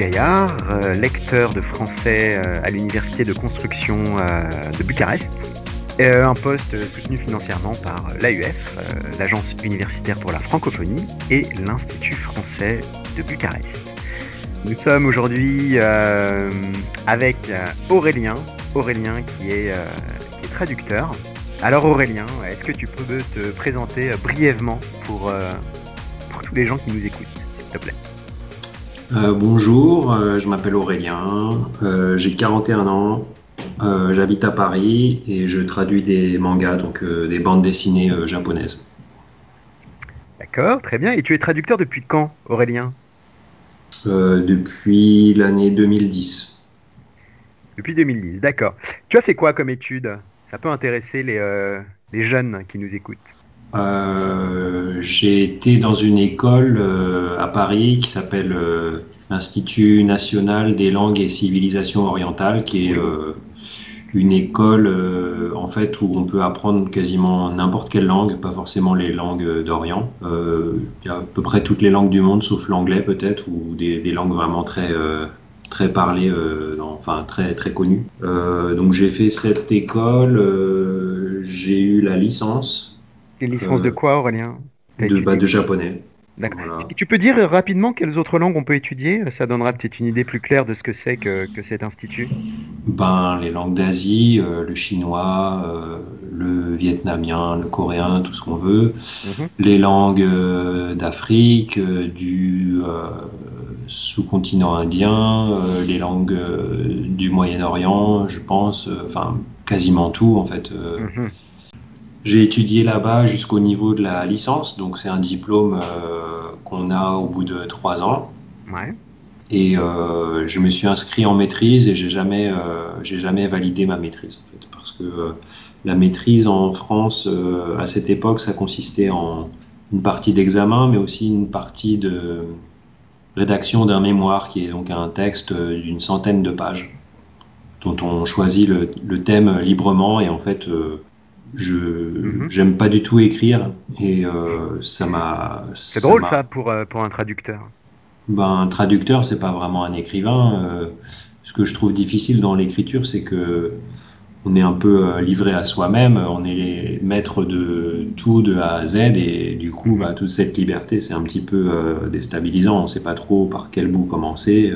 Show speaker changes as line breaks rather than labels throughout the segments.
Gaillard, euh, lecteur de français euh, à l'université de construction de Bucarest. un poste soutenu financièrement par l'AUF, l'Agence universitaire pour la francophonie, et l'Institut français de Bucarest. Nous sommes aujourd'hui avec Aurélien, Aurélien qui est, traducteur. Alors Aurélien, est-ce que tu peux te présenter brièvement pour, pour tous les gens qui nous écoutent,
euh, bonjour, euh, je m'appelle Aurélien, euh, j'ai 41 ans, j'habite à Paris et je traduis des mangas, donc des bandes dessinées japonaises.
D'accord, très bien. Et tu es traducteur depuis quand, Aurélien?
Depuis l'année 2010.
Depuis 2010, d'accord. Tu as fait quoi comme étude? Ça peut intéresser les jeunes qui nous écoutent.
Euh, j'ai été dans une école euh, à Paris qui s'appelle euh, l'Institut national des langues et civilisations orientales, qui est une école en fait où on peut apprendre quasiment n'importe quelle langue, pas forcément les langues d'Orient. Il y a à peu près toutes les langues du monde, sauf l'anglais peut-être, ou des, langues vraiment très très parlées, enfin très très connues. donc j'ai fait cette école, j'ai eu la licence
les licences de euh, quoi, Aurélien?
De, bah, de japonais.
D'accord. Et tu peux dire rapidement quelles autres langues on peut étudier? Ça donnera peut-être une idée plus claire de ce que c'est que, cet institut.
Ben, les langues d'Asie, euh, le chinois, euh, le vietnamien, le coréen, tout ce qu'on veut. Mhm. Les langues d'Afrique, du sous-continent indien, les langues du Moyen-Orient, je pense. Enfin, quasiment tout en fait. Mhm. J'ai étudié là-bas jusqu'au niveau de la licence, donc c'est un diplôme euh, qu'on a au bout de trois ans. Ouais. Et euh, je me suis inscrit en maîtrise et j'ai jamais, euh, j'ai jamais validé ma maîtrise en fait, parce que la maîtrise en France à cette époque, ça consistait en une partie d'examen, mais aussi une partie de rédaction d'un mémoire qui est donc un texte d'une centaine de pages dont on choisit le, le thème librement et en fait je mhm. j'aime pas du tout écrire et euh, ça m'a.
C'est drôle ça pour euh, pour un traducteur.
Ben un traducteur c'est pas vraiment un écrivain. Euh, ce que je trouve difficile dans l'écriture c'est que on est un peu livré à soi-même, on est les maîtres de tout de A à Z et du coup bah, toute cette liberté c'est un petit peu déstabilisant. On sait pas trop par quel bout commencer.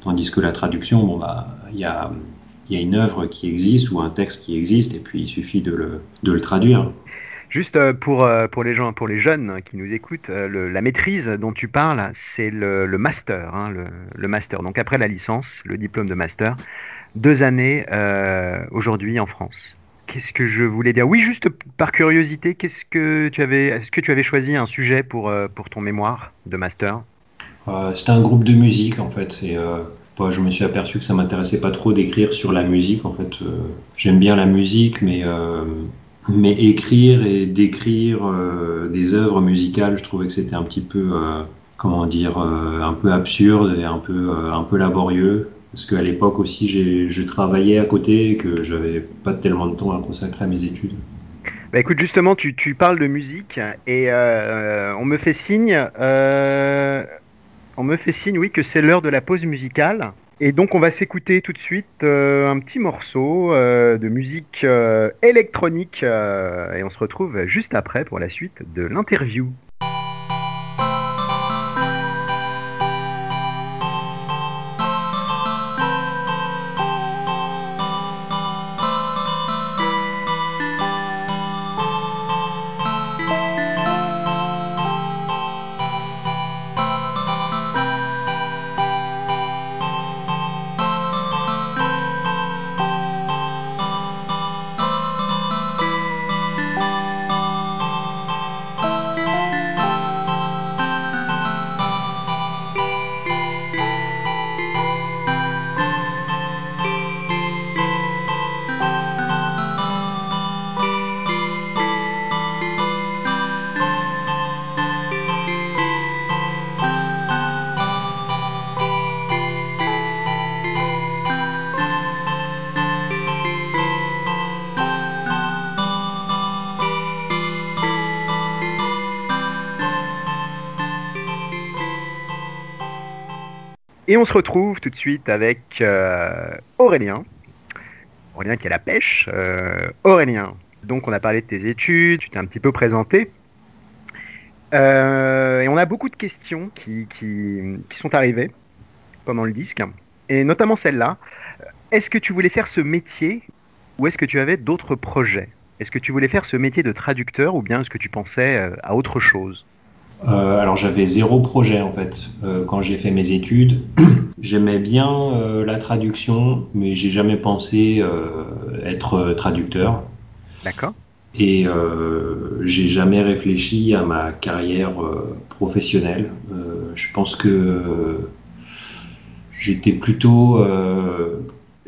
Tandis que la traduction bon bah il y a il y a une œuvre qui existe ou un texte qui existe et puis il suffit de le, de le traduire.
Juste euh, pour, euh, pour les gens, pour les jeunes qui nous écoutent, euh, la maîtrise dont tu parles, c'est le, le, master, hein, le, master. Donc après la licence, le diplôme de master, deux années aujourd'hui en France. Qu'est-ce que je voulais dire? Oui, juste par curiosité, qu'est-ce que tu avais, est-ce que tu avais choisi un sujet pour, pour ton mémoire de master?
C'était un groupe de musique en fait. Et, je me suis aperçu que ça m'intéressait pas trop d'écrire sur la musique. En fait, euh, j'aime bien la musique, mais euh, écrire et décrire euh, des œuvres musicales, je trouvais que c'était un petit peu, comment dire, un peu absurde et un peu un peu laborieux. Parce qu'à l'époque aussi, je travaillais à côté et que j'avais pas tellement de temps à consacrer à mes études.
Bah écoute, justement, tu parles de musique et on me fait signe on me fait signe, oui, que c'est l'heure de la pause musicale. Et donc on va s'écouter tout de suite euh, un petit morceau euh, de musique euh, électronique et on se retrouve juste après pour la suite de l'interview. Et on se retrouve tout de suite avec Aurélien. Aurélien qui est la pêche. Aurélien, donc on a parlé de tes études, tu t'es un petit peu présenté. et on a beaucoup de questions qui, sont arrivées pendant le disque, et notamment celle-là. Est-ce que tu voulais faire ce métier ou est-ce que tu avais d'autres projets? Est-ce que tu voulais faire ce métier de traducteur ou bien est-ce que tu pensais euh, à autre chose?
Euh, alors j'avais zéro projet en fait euh, quand j'ai fait mes études. J'aimais bien la traduction, mais j'ai jamais pensé être traducteur.
D'accord.
Et j'ai jamais réfléchi à ma carrière professionnelle. je pense que j'étais plutôt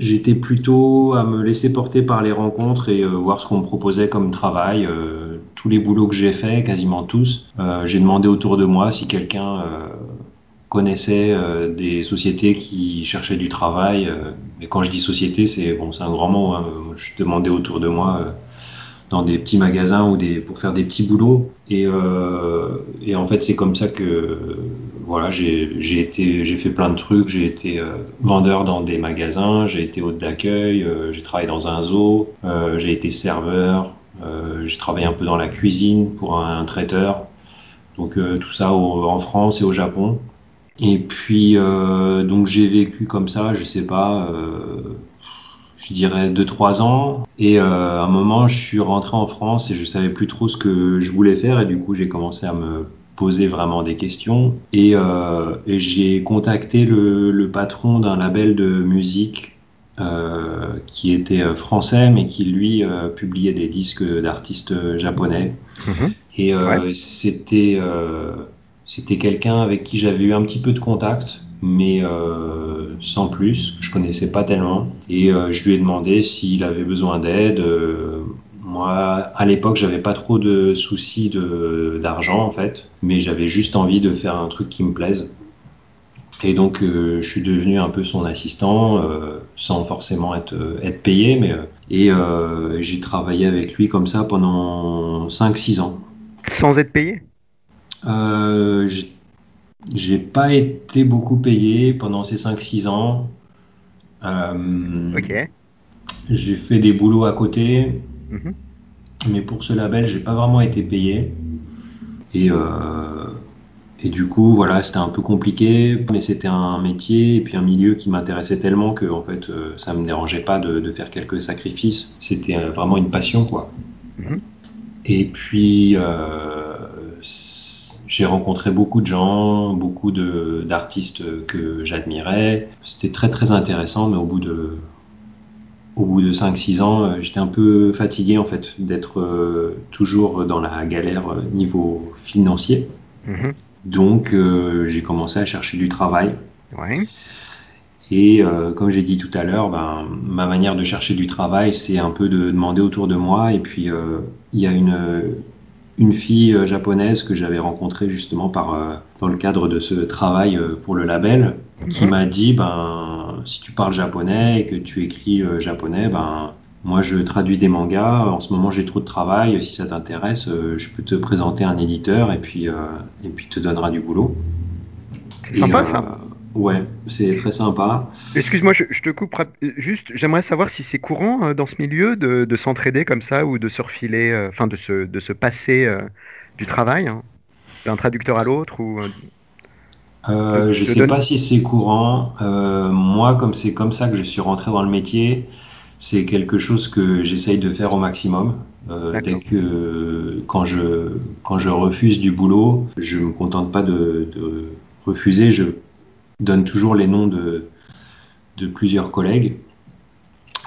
J'étais plutôt à me laisser porter par les rencontres et euh, voir ce qu'on me proposait comme travail. Euh, tous les boulots que j'ai faits, quasiment tous, euh, j'ai demandé autour de moi si quelqu'un connaissait des sociétés qui cherchaient du travail. quand je dis société, c'est bon, c'est un grand mot. Hein. Je demandais autour de moi dans des petits magasins ou des, pour faire des petits boulots. Et, et en fait, c'est comme ça que voilà, j'ai été, j'ai fait plein de trucs. J'ai été euh, vendeur dans des magasins, j'ai été hôte d'accueil, euh, j'ai travaillé dans un zoo, euh, j'ai été serveur, j'ai travaillé un peu dans la cuisine pour un, traiteur. Donc tout ça en France et au Japon. Et puis donc j'ai vécu comme ça, je sais pas, je dirais 2-3 ans. Et à un moment, je suis rentré en France et je savais plus trop ce que je voulais faire et du coup j'ai commencé à me poser vraiment des questions. Et, euh, j'ai contacté le, patron d'un label de musique euh, qui était euh, français, mais qui lui publiait des disques d'artistes japonais. Mhm. Et c'était c'était quelqu'un avec qui j'avais eu un petit peu de contact, mais sans plus, que je connaissais pas tellement. Et je lui ai demandé s'il avait besoin d'aide. Moi, à l'époque, j'avais pas trop de soucis d'argent en fait, mais j'avais juste envie de faire un truc qui me plaise. Et donc, euh, je suis devenu un peu son assistant, euh, sans forcément être, être payé, mais euh, et j'ai travaillé avec lui comme ça pendant 5-6 ans.
Sans être payé?
J'ai pas été beaucoup payé pendant ces 5-6 ans.
ok.
J'ai fait des boulots à côté. Mhm. Mais pour ce label, j'ai pas vraiment été payé. Et, euh, et du coup, voilà, c'était un peu compliqué, mais c'était un métier et puis un milieu qui m'intéressait tellement que en fait, euh, ça me dérangeait pas de, faire quelques sacrifices. C'était euh, vraiment une passion, quoi. Mhm. Et puis, j'ai rencontré beaucoup de gens, beaucoup d'artistes que j'admirais. C'était très très intéressant, mais au bout de au bout de 5-6 ans, euh, j'étais un peu fatigué en fait d'être euh, toujours dans la galère euh, niveau financier. Mhm. Donc j'ai commencé à chercher du travail. Et comme j'ai dit tout à l'heure, ben, ma manière de chercher du travail, c'est un peu de demander autour de moi. Et puis il y a une, une fille japonaise que j'avais rencontrée justement par, dans le cadre de ce travail pour le label, qui mhm. m'a dit ben si tu parles japonais et que tu écris euh, japonais, ben moi je traduis des mangas. En ce moment j'ai trop de travail. Si ça t'intéresse, euh, je peux te présenter un éditeur et puis euh, et puis te donnera du boulot.
C'est sympa ça.
Ouais, c'est très sympa.
Excuse-moi, je, te coupe juste. J'aimerais savoir si c'est courant dans ce milieu de, s'entraider comme ça ou de se refiler, enfin de se, de se passer du travail hein, d'un traducteur à l'autre ou
euh, je ne sais pas si c'est courant. Euh, moi, comme c'est comme ça que je suis rentré dans le métier, c'est quelque chose que j'essaye de faire au maximum. Euh, dès que quand je quand je refuse du boulot, je me contente pas de, de refuser. Je donne toujours les noms de de plusieurs collègues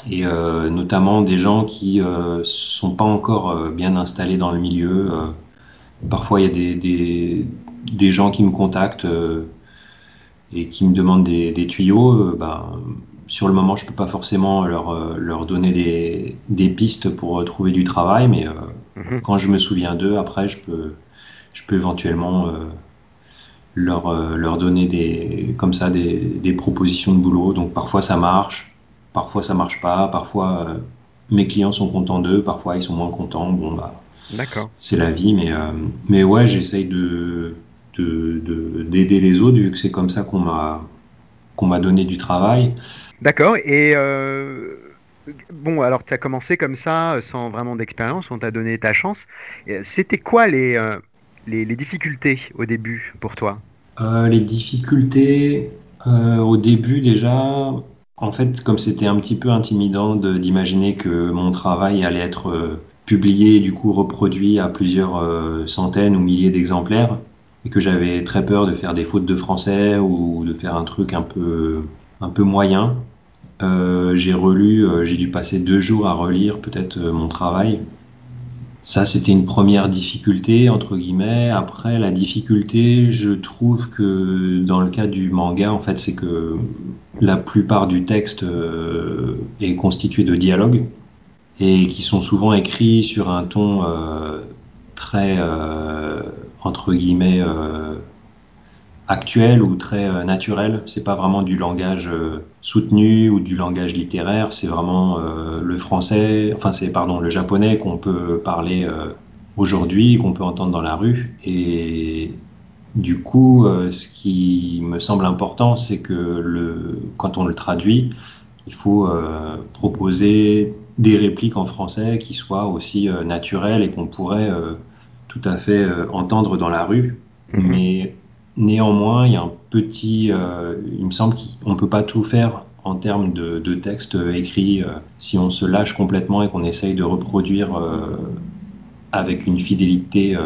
et euh, notamment des gens qui euh, sont pas encore euh, bien installés dans le milieu. parfois, il y a des, des des gens qui me contactent et qui me demandent des, tuyaux, ben, sur le moment, je peux pas forcément leur, leur donner des, pistes pour trouver du travail, mais mhm. quand je me souviens d'eux, après, je peux, je peux éventuellement leur, leur donner des, comme ça des, des, propositions de boulot. Donc parfois ça marche, parfois ça marche pas, parfois mes clients sont contents d'eux, parfois ils sont moins contents. Bon bah, c'est la vie, mais, mais ouais, j'essaye de, d'aider les autres, vu que c'est comme ça qu'on m'a qu'on m'a donné du travail.
D'accord. Et bon, alors tu as commencé comme ça, sans vraiment d'expérience, on t'a donné ta chance. C'était quoi les, les, difficultés au début pour toi
Les difficultés au début déjà, en fait, comme c'était un petit peu intimidant d'imaginer que mon travail allait être publié, du coup reproduit à plusieurs euh, centaines ou milliers d'exemplaires, et que j'avais très peur de faire des fautes de français ou de faire un truc un peu, un peu moyen. Euh, j'ai relu, euh, j'ai dû passer deux jours à relire peut-être mon travail. Ça, c'était une première difficulté, entre guillemets. Après, la difficulté, je trouve que dans le cas du manga, en fait, c'est que la plupart du texte est constitué de dialogues et qui sont souvent écrits sur un ton euh, très, euh, entre guillemets, euh, actuel ou très naturel. C'est pas vraiment du langage soutenu ou du langage littéraire, c'est vraiment le français, enfin c'est pardon le japonais qu'on peut parler aujourd'hui, qu'on peut entendre dans la rue. Et du coup, ce qui me semble important, c'est que le, quand on le traduit, il faut proposer des répliques en français qui soient aussi euh, naturelles et qu'on pourrait euh, tout à fait euh, entendre dans la rue. Mhm. Mais néanmoins, il y a un petit, il me semble qu'on ne peut pas tout faire en termes de, de texte écrit si on se lâche complètement et qu'on essaye de reproduire avec une fidélité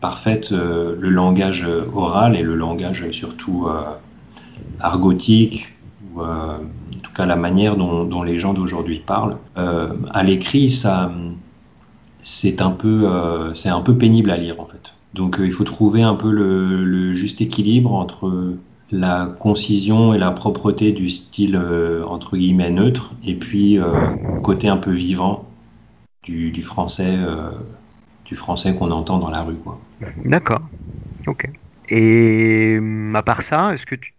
parfaite le langage oral et le langage surtout argotique ou cas la manière dont, les gens d'aujourd'hui parlent. Euh, à l'écrit, ça, c'est un peu, euh, c'est un peu pénible à lire en fait. Donc euh, il faut trouver un peu le, juste équilibre entre la concision et la propreté du style entre guillemets neutre, et puis côté un peu vivant du, français, du français qu'on entend dans la rue, quoi.
D'accord. Ok. Et à part ça, est-ce que tu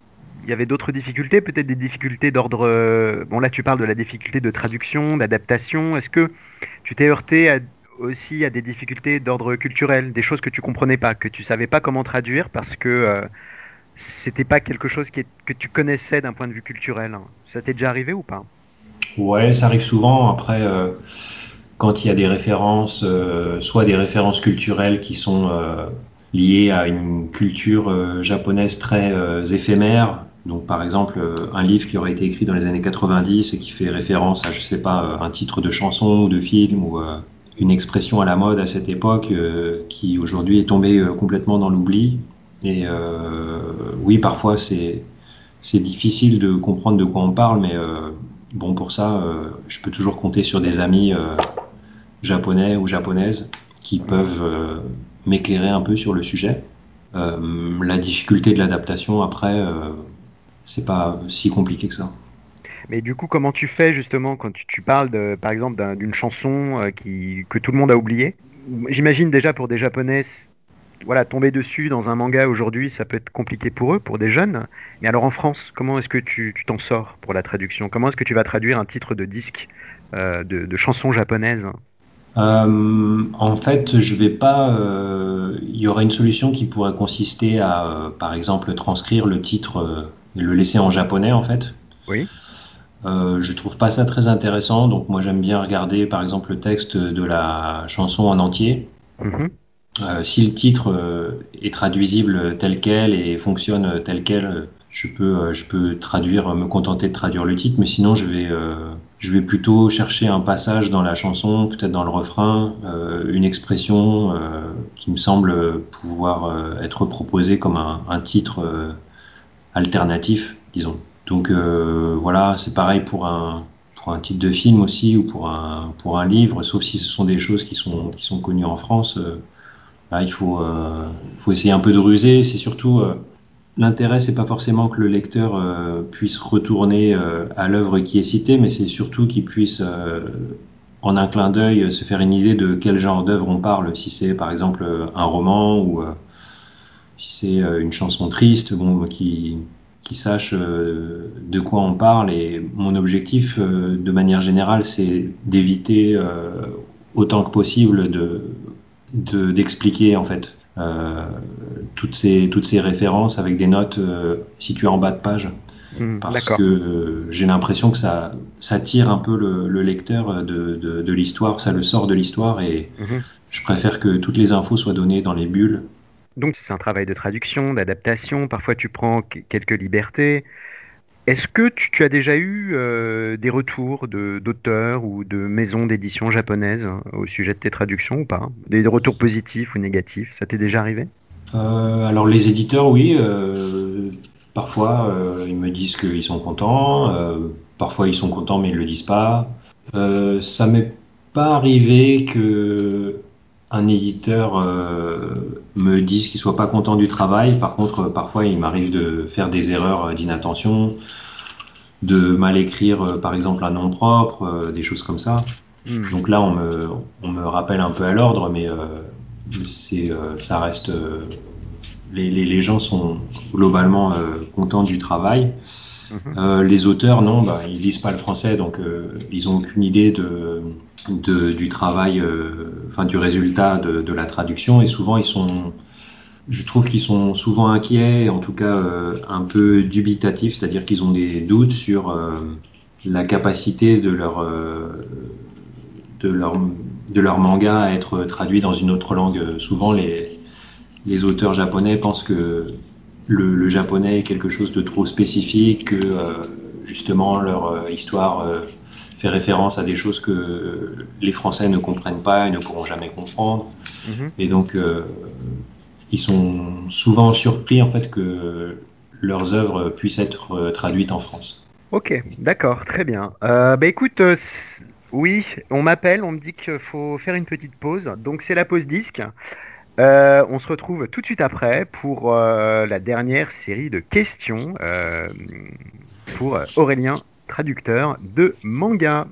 il y avait d'autres difficultés, peut-être des difficultés d'ordre. Euh, bon, là, tu parles de la difficulté de traduction, d'adaptation. Est-ce que tu t'es heurté aussi à des difficultés d'ordre culturel, des choses que tu comprenais pas, que tu savais pas comment traduire parce que euh, c'était pas quelque chose que tu connaissais d'un point de vue culturel Ça t'est déjà arrivé ou pas?
Ouais, ça arrive souvent. Après, euh, quand il y a des références, soit des références culturelles qui sont liées à une culture japonaise très éphémère, donc, par exemple, euh, un livre qui aurait été écrit dans les années 90 et qui fait référence à, je sais pas, euh, un titre de chanson ou de film ou euh, une expression à la mode à cette époque qui aujourd'hui est tombée complètement dans l'oubli. Et oui, parfois c'est c'est difficile de comprendre de quoi on parle, mais bon, pour ça, je peux toujours compter sur des amis japonais ou japonaises qui peuvent m'éclairer un peu sur le sujet. la difficulté de l'adaptation, après, c'est pas si compliqué que ça.
Mais du coup, comment tu fais justement quand tu, parles, de, par exemple, d'une chanson euh, qui, que tout le monde a oublié J'imagine déjà pour des Japonais, voilà, tomber dessus dans un manga aujourd'hui, ça peut être compliqué pour eux, pour des jeunes. Mais alors en France, comment est-ce que tu t'en sors pour la traduction? Comment est-ce que tu vas traduire un titre de disque euh, de, de chanson japonaise
euh, en fait, je vais pas. Il y aurait une solution qui pourrait consister à, par exemple, transcrire le titre le laisser en japonais en fait.
Oui.
Euh, je trouve pas ça très intéressant, donc moi j'aime bien regarder par exemple le texte de la chanson en entier. Mhm. Euh, si le titre euh, est traduisible tel quel et fonctionne tel quel, je peux, je peux traduire, me contenter de traduire le titre, mais sinon je vais, je vais plutôt chercher un passage dans la chanson, peut-être dans le refrain, une expression qui me semble pouvoir être proposée comme un, un titre alternatif, disons. Donc euh, voilà, c'est pareil pour un, pour un titre de film aussi ou pour un, pour un livre, sauf si ce sont des choses qui sont, qui sont connues en France. Euh, là, il faut, euh, faut essayer un peu de ruser. C'est surtout l'intérêt, c'est pas forcément que le lecteur puisse retourner à l'œuvre qui est citée, mais c'est surtout qu'il puisse en un clin d'œil se faire une idée de quel genre d'œuvre on parle. Si c'est par exemple un roman ou si c'est euh, une chanson triste, bon, qui, qui sache euh, de quoi on parle. Et mon objectif, euh, de manière générale, c'est d'éviter autant que possible de d'expliquer en fait toutes ces toutes ces références avec des notes situées en bas de page Hmm, parce que j'ai l'impression que ça, ça tire un peu le, lecteur de, de, l'histoire, ça le sort de l'histoire et mhm. je préfère que toutes les infos soient données dans les bulles.
Donc c'est un travail de traduction, d'adaptation, parfois tu prends quelques libertés. Est-ce que tu, as déjà eu euh, des retours d'auteurs ou de maisons d'édition japonaises hein, au sujet de tes traductions ou pas? Des retours positifs ou négatifs? Ça t'est déjà arrivé?
Euh, Alors les éditeurs, oui. Euh, parfois, ils me disent qu'ils sont contents. parfois, ils sont contents mais ils le disent pas. ça m'est pas arrivé que un éditeur me dise qu'il soit pas content du travail. Par contre, parfois, il m'arrive de faire des erreurs d'inattention, de mal écrire, euh, par exemple, un nom propre, euh, des choses comme ça. Hmm. Donc là, on me, on me rappelle un peu à l'ordre, mais euh, c'est, ça reste. Les, les, les, gens sont globalement contents du travail. Mhm. les auteurs, non, bah, ils lisent pas le français, donc ils ont aucune idée du travail, enfin du résultat de, la traduction, et souvent ils sont je trouve qu'ils sont souvent inquiets, en tout cas euh, un peu dubitatifs, c'est-à-dire qu'ils ont des doutes sur euh, la capacité de leur, euh, de, leur, manga à être traduit dans une autre langue. Souvent, les auteurs japonais pensent que le, le, japonais est quelque chose de trop spécifique, que justement leur histoire fait référence à des choses que les Français ne comprennent pas et ne pourront jamais comprendre. Mm-hmm. Et donc, ils sont souvent surpris en fait que leurs œuvres puissent être euh, traduites en France.
Ok, d'accord, très bien. Euh, bah écoute, euh, oui, on m'appelle, on me dit qu'il faut faire une petite pause, donc c'est la pause disque. On se retrouve tout de suite après pour la dernière série de questions pour Aurélien, traducteur de manga.